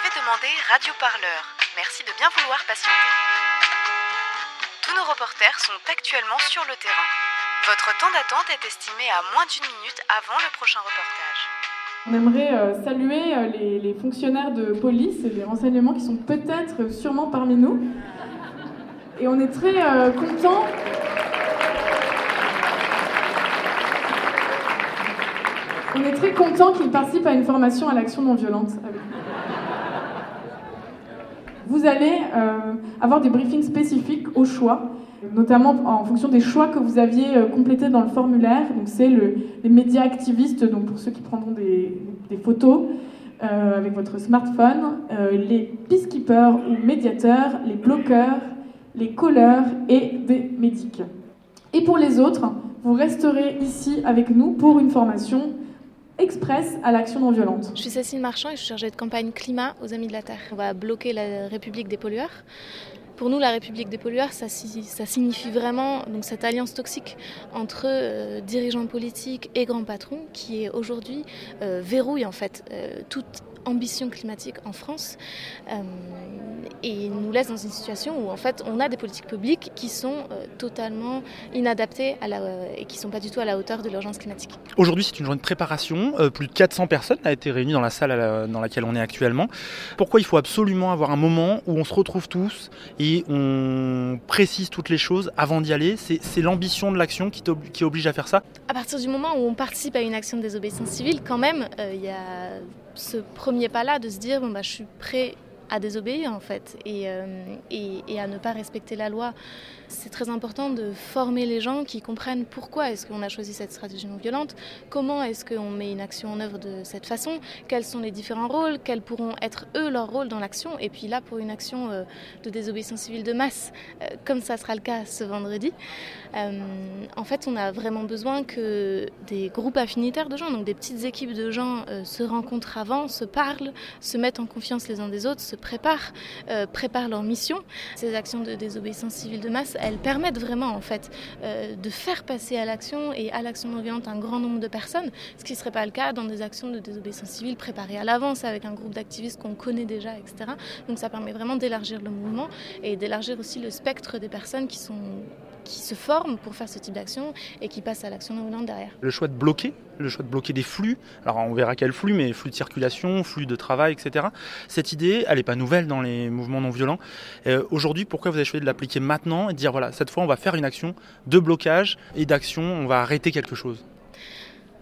avez demandé Radio Parleur. Merci de bien vouloir patienter. Tous nos reporters sont actuellement sur le terrain. Votre temps d'attente est estimé à moins d'une minute avant le prochain reportage. On aimerait euh, saluer euh, les, les fonctionnaires de police et des renseignements qui sont peut-être, euh, sûrement parmi nous. Et on est très contents. On est très content qu'ils participent à une formation à l'action non violente. Vous allez euh, avoir des briefings spécifiques au choix, notamment en fonction des choix que vous aviez euh, complétés dans le formulaire. Donc c'est le- les médias activistes, donc pour ceux qui prendront des, photos euh, avec votre smartphone, les peacekeepers ou médiateurs, les bloqueurs, les colleurs et des médics. Et pour les autres, vous resterez ici avec nous pour une formation express à l'action non violente. Je suis Cécile Marchand et je suis chargée de campagne climat aux Amis de la Terre. On va bloquer la République des pollueurs. Pour nous, la République des pollueurs, ça, si- ça signifie vraiment cette alliance toxique entre euh, dirigeants politiques et grands patrons qui aujourd'hui euh, verrouille en fait euh, toute ambition climatique en France euh, et nous laisse dans une situation où en fait on a des politiques publiques qui sont euh, totalement inadaptées à la, et qui sont pas du tout à la hauteur de l'urgence climatique. Aujourd'hui, c'est une journée de préparation. Euh, plus de 400 personnes ont été réunies dans la salle la- dans laquelle on est actuellement. Pourquoi il faut absolument avoir un moment où on se retrouve tous et on précise toutes les choses avant d'y aller? C'est l'ambition de l'action qui, qui oblige à faire ça? À partir du moment où on participe à une action de désobéissance civile, quand même, il y a ce premier pas-là de se dire bon, bah, je suis prêt à désobéir en fait et, euh, à ne pas respecter la loi. C'est très important de former les gens qui comprennent pourquoi est-ce qu'on a choisi cette stratégie non violente, comment est-ce qu'on met une action en œuvre de cette façon, quels sont les différents rôles, quels pourront être eux leurs rôles dans l'action. Et puis là, pour une action euh, de désobéissance civile de masse, euh, comme ça sera le cas ce vendredi, euh, en fait, on a vraiment besoin que des groupes affinitaires de gens, donc des petites équipes de gens, se rencontrent avant, se parlent, se mettent en confiance les uns des autres, se préparent, préparent leur mission. Ces actions de désobéissance civile de masse, elles permettent vraiment, en fait, euh, de faire passer à l'action et à l'action non un grand nombre de personnes, ce qui ne serait pas le cas dans des actions de désobéissance civile préparées à l'avance avec un groupe d'activistes qu'on connaît déjà, etc. Donc ça permet vraiment d'élargir le mouvement et d'élargir aussi le spectre des personnes qui sont qui se forment pour faire ce type d'action et qui passent à l'action non derrière. Le choix de bloquer, le choix de bloquer des flux, alors on verra quel flux, mais flux de circulation, flux de travail, etc. Cette idée, elle n'est pas nouvelle dans les mouvements non violents. Euh, Aujourd'hui, pourquoi vous avez choisi de l'appliquer maintenant et de dire voilà, cette fois on va faire une action de blocage et d'action, on va arrêter quelque chose?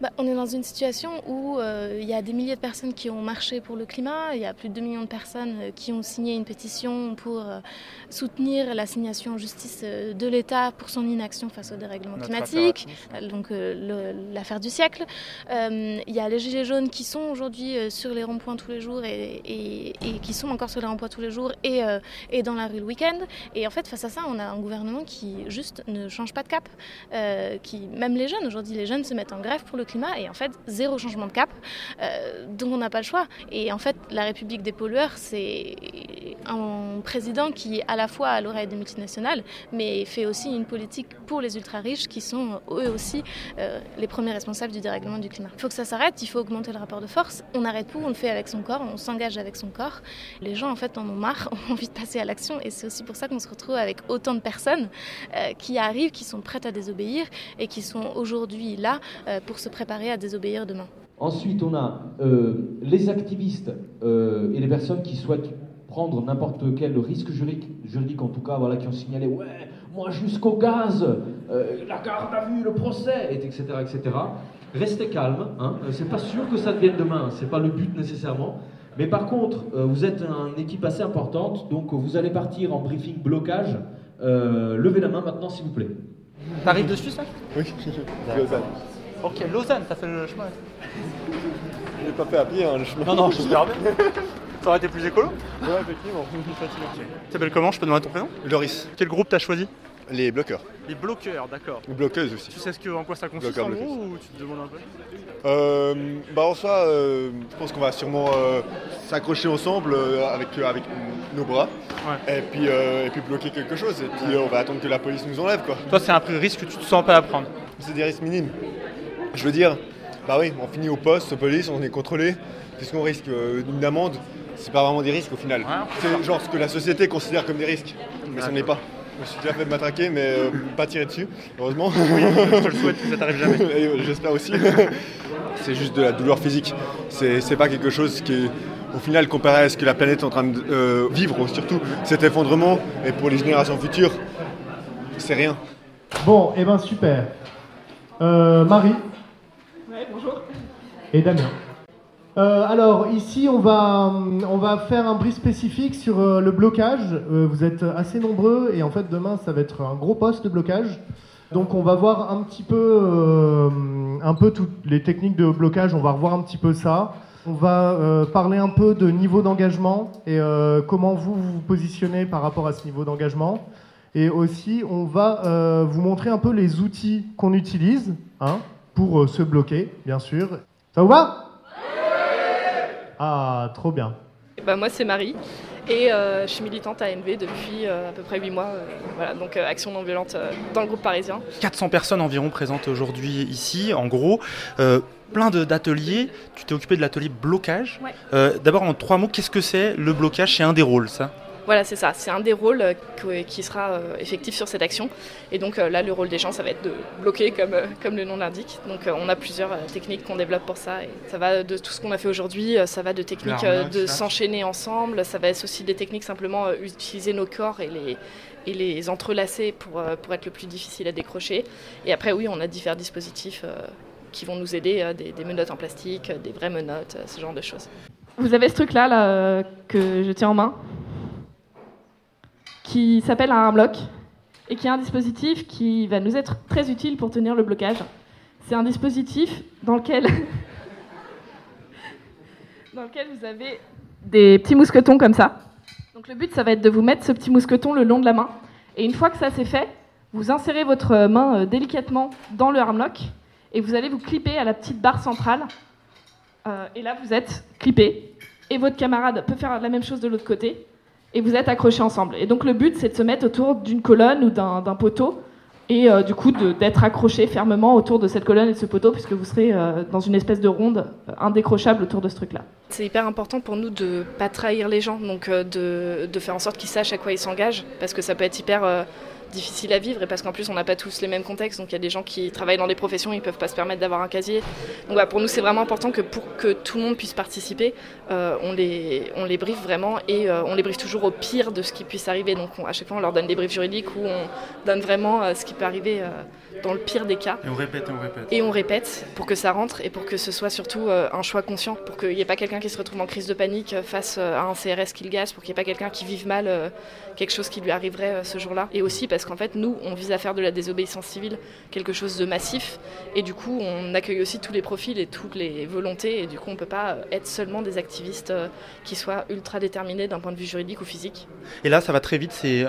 Bah, on est dans une situation où euh, il y a des milliers de personnes qui ont marché pour le climat, il y a plus de 2 millions de personnes euh, qui ont signé une pétition pour euh, soutenir l'assignation en justice de l'État pour son inaction face au dérèglement Notre climatique, donc euh, l'affaire du siècle. Il y a les gilets jaunes qui sont aujourd'hui sur les ronds-points tous les jours et, et- et qui sont encore sur les ronds-points tous les jours et, et dans la rue le week-end. Et en fait, face à ça, on a un gouvernement qui juste ne change pas de cap. Qui, même les jeunes, aujourd'hui, les jeunes se mettent en grève pour le climat et en fait, zéro changement de cap. Euh, donc on n'a pas le choix. Et en fait, la République des pollueurs, c'est un président qui, à la fois à l'oreille des multinationales, mais fait aussi une politique pour les ultra-riches qui sont eux aussi euh, les premiers responsables du dérèglement du climat. Il faut que ça s'arrête, il faut augmenter le rapport de force. On arrête tout, on le fait avec son corps, on s'engage avec son corps. Les gens, en fait, en ont marre, ont envie de passer à l'action et c'est aussi pour ça qu'on se retrouve avec autant de personnes euh, qui arrivent, qui sont prêtes à désobéir et qui sont aujourd'hui là euh, pour se préparer à désobéir demain. Ensuite, on a euh, les activistes euh, et les personnes qui souhaitent prendre n'importe quel risque juridique, juridique en tout cas, voilà, qui ont signalé ouais, moi jusqu'au gaz, euh, la garde à vue, le procès, et etc., etc. Restez calme, hein, c'est pas sûr que ça devienne demain, c'est pas le but nécessairement. Mais par contre, euh, vous êtes un- une équipe assez importante, donc vous allez partir en briefing blocage. Euh, levez la main maintenant, s'il vous plaît. T'arrives de Suisse là Oui, Lausanne. Ok, Lausanne, t'as fait le chemin. Je l'ai pas fait à pied, hein, le chemin. Non, non, j'espère bien. Ça aurait été plus écolo Ouais, effectivement. Tu t'appelles comment Je peux demander ton prénom? Loris. Quel groupe t'as choisi? Les bloqueurs. Les bloqueurs, d'accord. Ou bloqueuses aussi. Tu sais ce que, en quoi ça consiste Bloqueur, en bloqueuse. gros ou tu te demandes un peu? Euh, bah en soi, euh, je pense qu'on va sûrement euh, s'accrocher ensemble euh, avec, avec nos bras. Et, puis, et puis bloquer quelque chose. Et puis on va attendre que la police nous enlève quoi. Toi, c'est un risque que tu te sens pas à prendre. C'est des risques minimes. Je veux dire, bah oui, on finit au poste, police, on est contrôlé. Qu'est-ce qu'on risque Une amende c'est pas vraiment des risques au final. c'est genre ce que la société considère comme des risques, mais ce n'est pas. Je me suis déjà fait matraquer, mais euh, pas tirer dessus, heureusement. Oui, je te le souhaite, ça t'arrive jamais. J'espère aussi. c'est juste de la douleur physique. C'est pas quelque chose qui est, au final, comparé à ce que la planète est en train de euh, vivre, surtout cet effondrement, et pour les générations futures, c'est rien. Bon, et eh ben super. Euh, Marie. Et Damien. Euh, alors ici, on va, on va faire un brief spécifique sur euh, le blocage. Euh, vous êtes assez nombreux et en fait demain, ça va être un gros poste de blocage. Donc on va voir un petit peu, un peu toutes les techniques de blocage. On va revoir un petit peu ça. On va parler un peu de niveau d'engagement et comment vous vous positionnez par rapport à ce niveau d'engagement. Et aussi, on va vous montrer un peu les outils qu'on utilise hein, pour se bloquer, bien sûr. Ça vous va ah, trop bien. Bah, moi, c'est Marie. Et euh, je suis militante à ANV depuis euh, à peu près 8 mois. Euh, voilà, donc action non violente dans le groupe parisien. 400 personnes environ présentes aujourd'hui ici, en gros. plein d'ateliers. Tu t'es occupé de l'atelier blocage. D'abord, en trois mots, qu'est-ce que c'est le blocage? C'est un des rôles, ça? Voilà, c'est ça. C'est un des rôles euh, qui sera euh, effectif sur cette action. Et donc euh, là, le rôle des gens, ça va être de bloquer, comme, comme le nom l'indique. Donc on a plusieurs techniques qu'on développe pour ça. Et ça va de tout ce qu'on a fait aujourd'hui, ça va de techniques de s'enchaîner ensemble, ça va être aussi des techniques simplement utiliser nos corps et les, et les entrelacer pour, pour être le plus difficile à décrocher. Et après, oui, on a différents dispositifs qui vont nous aider, des, des, menottes en plastique, des vraies menottes, ce genre de choses. Vous avez ce truc-là là, que je tiens en main? Qui s'appelle un bloc et qui est un dispositif qui va nous être très utile pour tenir le blocage. C'est un dispositif dans lequel, dans lequel vous avez des petits mousquetons comme ça. Donc le but, ça va être de vous mettre ce petit mousqueton le long de la main. Et une fois que ça c'est fait, vous insérez votre main euh, délicatement dans le armlock et vous allez vous clipper à la petite barre centrale. Euh, et là, vous êtes clippé. Et votre camarade peut faire la même chose de l'autre côté et vous êtes accrochés ensemble. Et donc le but, c'est de se mettre autour d'une colonne ou d'un poteau et euh, du coup d'être accroché fermement autour de cette colonne et de ce poteau puisque vous serez euh, dans une espèce de ronde euh, indécrochable autour de ce truc-là. C'est hyper important pour nous de pas trahir les gens, donc de, de, faire en sorte qu'ils sachent à quoi ils s'engagent parce que ça peut être hyper difficile à vivre et parce qu'en plus on n'a pas tous les mêmes contextes donc il y a des gens qui travaillent dans des professions ils peuvent pas se permettre d'avoir un casier donc pour nous c'est vraiment important que pour que tout le monde puisse participer euh, on les on les briefe vraiment et euh, on les briefe toujours au pire de ce qui puisse arriver donc à chaque fois on leur donne des briefs juridiques où on donne vraiment euh, ce qui peut arriver dans le pire des cas. Et on répète, et on répète. Et on répète pour que ça rentre et pour que ce soit surtout un choix conscient, pour qu'il n'y ait pas quelqu'un qui se retrouve en crise de panique face à un CRS qu'il gaze, pour qu'il n'y ait pas quelqu'un qui vive mal quelque chose qui lui arriverait ce jour-là. Et aussi parce qu'en fait, nous, on vise à faire de la désobéissance civile quelque chose de massif. Et du coup, on accueille aussi tous les profils et toutes les volontés. Et du coup, on ne peut pas être seulement des activistes qui soient ultra déterminés d'un point de vue juridique ou physique. Et là, ça va très vite. C'est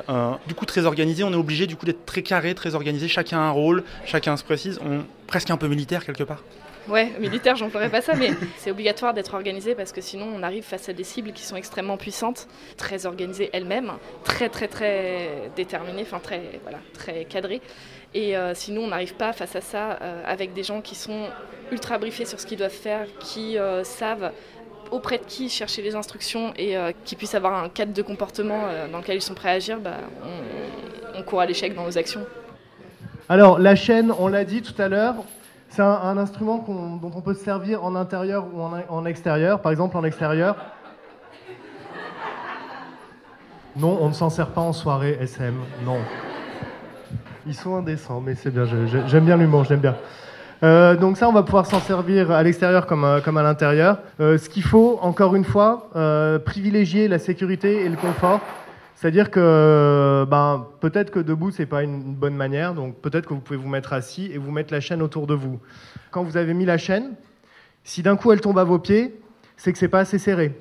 du coup très organisé. On est obligé du coup d'être très carré, très organisé. Chacun a un rôle chacun se précise, presque un peu militaire quelque part. Ouais, militaire, ferais pas ça, mais c'est obligatoire d'être organisé parce que sinon on arrive face à des cibles qui sont extrêmement puissantes, très organisées elles-mêmes, très très très déterminées, enfin très voilà, très cadrées. Et euh, sinon on n'arrive pas face à ça euh, avec des gens qui sont ultra briefés sur ce qu'ils doivent faire, qui euh, savent auprès de qui chercher les instructions et qui puissent avoir un cadre de comportement dans lequel ils sont prêts à agir, bah, on court à l'échec dans nos actions. Alors, la chaîne, on l'a dit tout à l'heure, c'est un, instrument dont on peut se servir en intérieur ou en, extérieur. Par exemple, en extérieur. Non, on ne s'en sert pas en soirée SM. Non. Ils sont indécents, mais c'est bien. J'aime bien l'humour, j'aime bien. Euh, donc ça, on va pouvoir s'en servir à l'extérieur comme, euh, à l'intérieur. Euh, ce qu'il faut, encore une fois, privilégier la sécurité et le confort. C'est-à-dire que ben, peut-être que debout, c'est pas une bonne manière, donc peut-être que vous pouvez vous mettre assis et vous mettre la chaîne autour de vous. Quand vous avez mis la chaîne, si d'un coup elle tombe à vos pieds, c'est que c'est pas assez serré.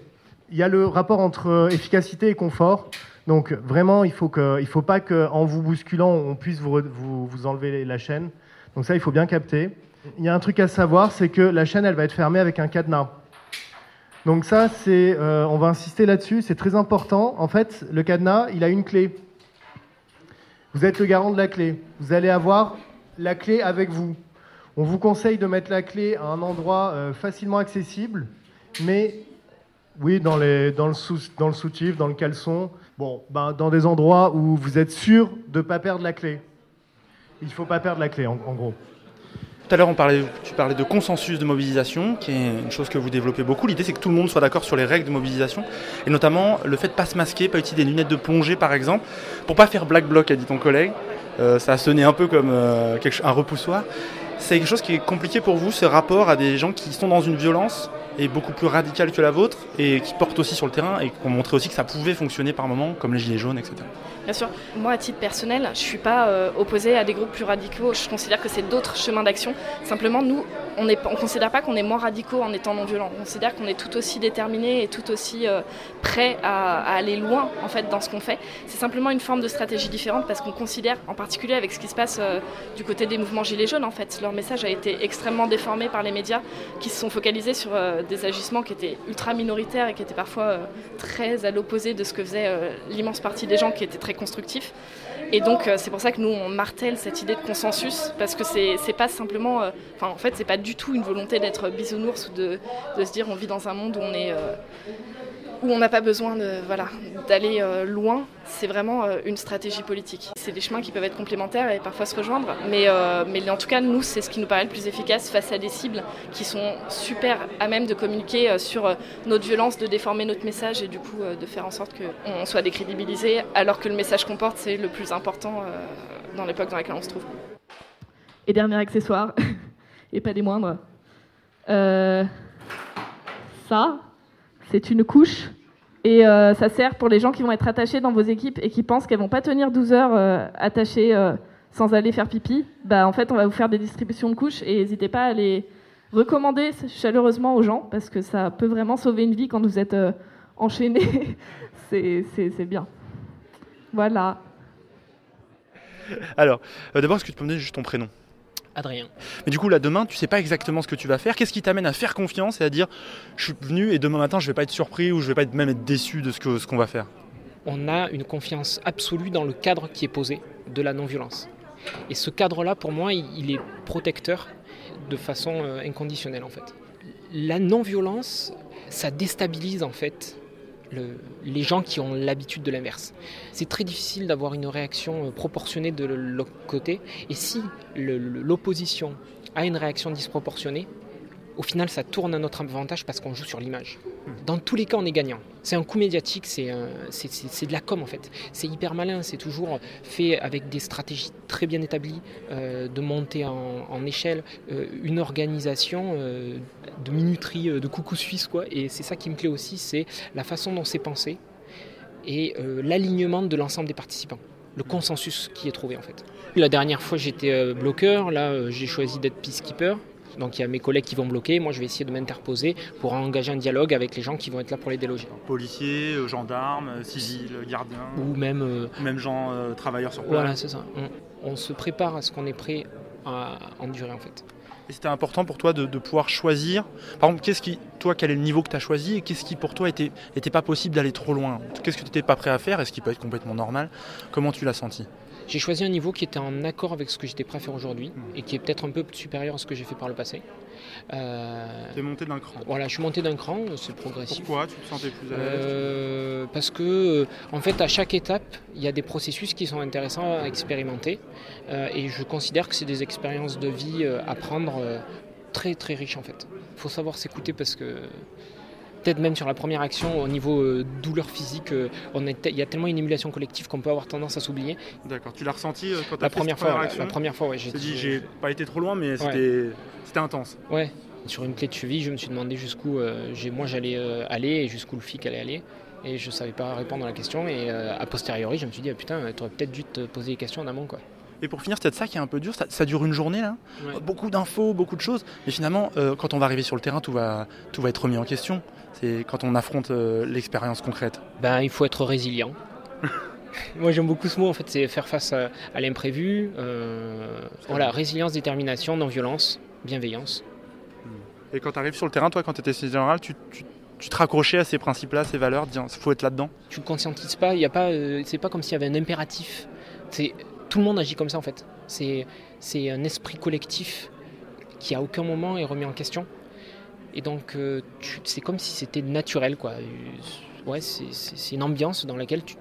Il y a le rapport entre efficacité et confort. Donc vraiment, il faut que, il faut pas qu'en vous bousculant, on puisse vous, vous, vous enlever la chaîne. Donc ça, il faut bien capter. Il y a un truc à savoir, c'est que la chaîne, elle va être fermée avec un cadenas. Donc ça, c'est, euh, on va insister là-dessus, c'est très important. En fait, le cadenas, il a une clé. Vous êtes le garant de la clé. Vous allez avoir la clé avec vous. On vous conseille de mettre la clé à un endroit euh, facilement accessible, mais oui, dans, le sous, dans le soutif, dans le caleçon, bon, ben, dans des endroits où vous êtes sûr de ne pas perdre la clé. Il ne faut pas perdre la clé, en gros. Tout à l'heure, tu parlais de consensus de mobilisation, qui est une chose que vous développez beaucoup. L'idée, c'est que tout le monde soit d'accord sur les règles de mobilisation, et notamment le fait de ne pas se masquer, pas utiliser des lunettes de plongée, par exemple, pour pas faire black bloc, a dit ton collègue. Euh, ça a sonné un peu comme euh, un repoussoir. C'est quelque chose qui est compliqué pour vous, ce rapport à des gens qui sont dans une violence et beaucoup plus radicale que la vôtre, et qui portent aussi sur le terrain, et qui ont montré aussi que ça pouvait fonctionner par moments, comme les gilets jaunes, etc. Bien sûr, moi à titre personnel, je ne suis pas euh, opposée à des groupes plus radicaux. Je considère que c'est d'autres chemins d'action. Simplement, nous, on ne on considère pas qu'on est moins radicaux en étant non violents. On considère qu'on est tout aussi déterminés et tout aussi euh, prêts à, aller loin dans ce qu'on fait. C'est simplement une forme de stratégie différente parce qu'on considère, en particulier avec ce qui se passe euh, du côté des mouvements gilets jaunes, en fait, leur message a été extrêmement déformé par les médias qui se sont focalisés sur euh, des agissements qui étaient ultra minoritaires et qui étaient parfois très à l'opposé de ce que faisait l'immense partie des gens qui étaient très constructifs. Et donc euh, c'est pour ça que nous on martèle cette idée de consensus parce que c'est pas simplement, euh, en fait c'est pas du tout une volonté d'être bisounours ou de, de se dire on vit dans un monde où on est euh, où on n'a pas besoin de voilà d'aller euh, loin. C'est vraiment euh, une stratégie politique. C'est des chemins qui peuvent être complémentaires et parfois se rejoindre, mais euh, mais en tout cas nous c'est ce qui nous paraît le plus efficace face à des cibles qui sont super à même de communiquer sur notre violence, de déformer notre message et du coup de faire en sorte qu'on soit décrédibilisé alors que le message qu'on porte c'est le plus important dans l'époque dans laquelle on se trouve. Et dernier accessoire, et pas des moindres, ça, c'est une couche et euh, ça sert pour les gens qui vont être attachés dans vos équipes et qui pensent qu'elles vont pas tenir 12 heures euh, attachées euh, sans aller faire pipi. Bah, en fait, on va vous faire des distributions de couches et n'hésitez pas à les recommander chaleureusement aux gens parce que ça peut vraiment sauver une vie quand vous êtes euh, enchaîné. c'est bien. Voilà. Alors, d'abord, est-ce que tu peux me donner juste ton prénom? Adrien. Mais du coup, là, demain, tu sais pas exactement ce que tu vas faire. Qu'est-ce qui t'amène à faire confiance et à dire je suis venu et demain matin, je vais pas être surpris ou je vais pas être, même être déçu de ce que- ce qu'on va faire? On a une confiance absolue dans le cadre qui est posé de la non-violence. Et ce cadre-là, pour moi, il, il est protecteur de façon euh, inconditionnelle, en fait. La non-violence, ça déstabilise, en fait, le- les gens qui ont l'habitude de l'inverse. C'est très difficile d'avoir une réaction euh, proportionnée de l'autre côté. Et si l'opposition a une réaction disproportionnée, au final, ça tourne à notre avantage parce qu'on joue sur l'image. Dans tous les cas, on est gagnant. C'est un coup médiatique, c'est de la com en fait. C'est hyper malin, c'est toujours fait avec des stratégies très bien établies euh, de monter en, échelle, euh, une organisation euh, de minuterie, de coucou suisse quoi. Et c'est ça qui me plaît aussi, c'est la façon dont c'est pensé et l'alignement de l'ensemble des participants, le consensus qui est trouvé en fait. La dernière fois j'étais bloqueur, là j'ai choisi d'être peacekeeper. Donc il y a mes collègues qui vont bloquer, moi je vais essayer de m'interposer pour engager un dialogue avec les gens qui vont être là pour les déloger. Policiers, euh, gendarmes, euh, civils, gardiens, Ou même... euh, même gens euh, travailleurs sur place. voilà, c'est ça. On, on se prépare à ce qu'on est prêt à endurer en fait. Et c'était important pour toi de, de pouvoir choisir. Par exemple, qu'est-ce qui, toi, quel est le niveau que tu as choisi et qu'est-ce qui pour toi était, était pas possible d'aller trop loin? Qu'est-ce que tu n'étais pas prêt à faire et ce qui peut être complètement normal? Comment tu l'as senti? J'ai choisi un niveau qui était en accord avec ce que j'étais prêt à faire aujourd'hui et qui est peut-être un peu supérieur à ce que j'ai fait par le passé. Euh, Tu es monté d'un cran. voilà, je suis monté d'un cran, c'est progressif. Pourquoi tu te sentais plus à l'aise? Euh, parce que euh, en fait à chaque étape il y a des processus qui sont intéressants à expérimenter Euh, et je considère que c'est des expériences de vie à prendre très très riches en fait. Il faut savoir s'écouter parce que peut-être même sur la première action au niveau euh, douleur physique euh, on est il y a tellement une émulation collective qu'on peut avoir tendance à s'oublier. D'accord. Tu l'as ressenti euh, quand tu La as fait première fois, première la, la première fois ouais, j'ai dit, j'ai pas été trop loin, mais c'était c'était intense. Ouais. Sur une clé de cheville, je me suis demandé jusqu'où moi j'allais aller et jusqu'où le flic allait aller. Et je savais pas répondre à la question. Et euh, a posteriori, je me suis dit, ah, putain, t'aurais peut-être dû te poser des questions en amont. Quoi. Et pour finir, c'est peut-être ça qui est un peu dur. Ça, ça dure une journée là. Ouais. Beaucoup d'infos, beaucoup de choses. Mais finalement, euh, quand on va arriver sur le terrain, tout va, tout va être remis en question. C'est quand on affronte euh, l'expérience concrète. Ben, il faut être résilient. Moi j'aime beaucoup ce mot en fait, c'est faire face à, à l'imprévu. euh, voilà, résilience, détermination, non-violence, bienveillance. Et quand tu arrives sur le terrain, toi, quand tu étais général, tu, tu, tu te raccrochais à ces principes-là, ces valeurs, il faut être là-dedans? Tu ne conscientises pas, il y a pas, euh, c'est pas comme s'il y avait un impératif. C'est, tout le monde agit comme ça en fait. C'est, c'est un esprit collectif qui à aucun moment est remis en question. Et donc, euh, c'est comme si c'était naturel, quoi. Ouais, c'est une ambiance dans laquelle tu,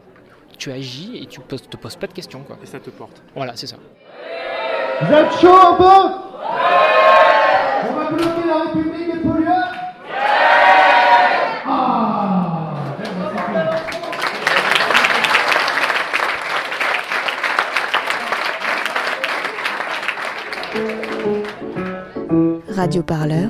tu agis et tu ne te poses pas de questions, quoi. Et ça te porte. Voilà, c'est ça. Vous êtes chaud un peu? On va bloquer la République des pollueurs? Ah Radio Parleur,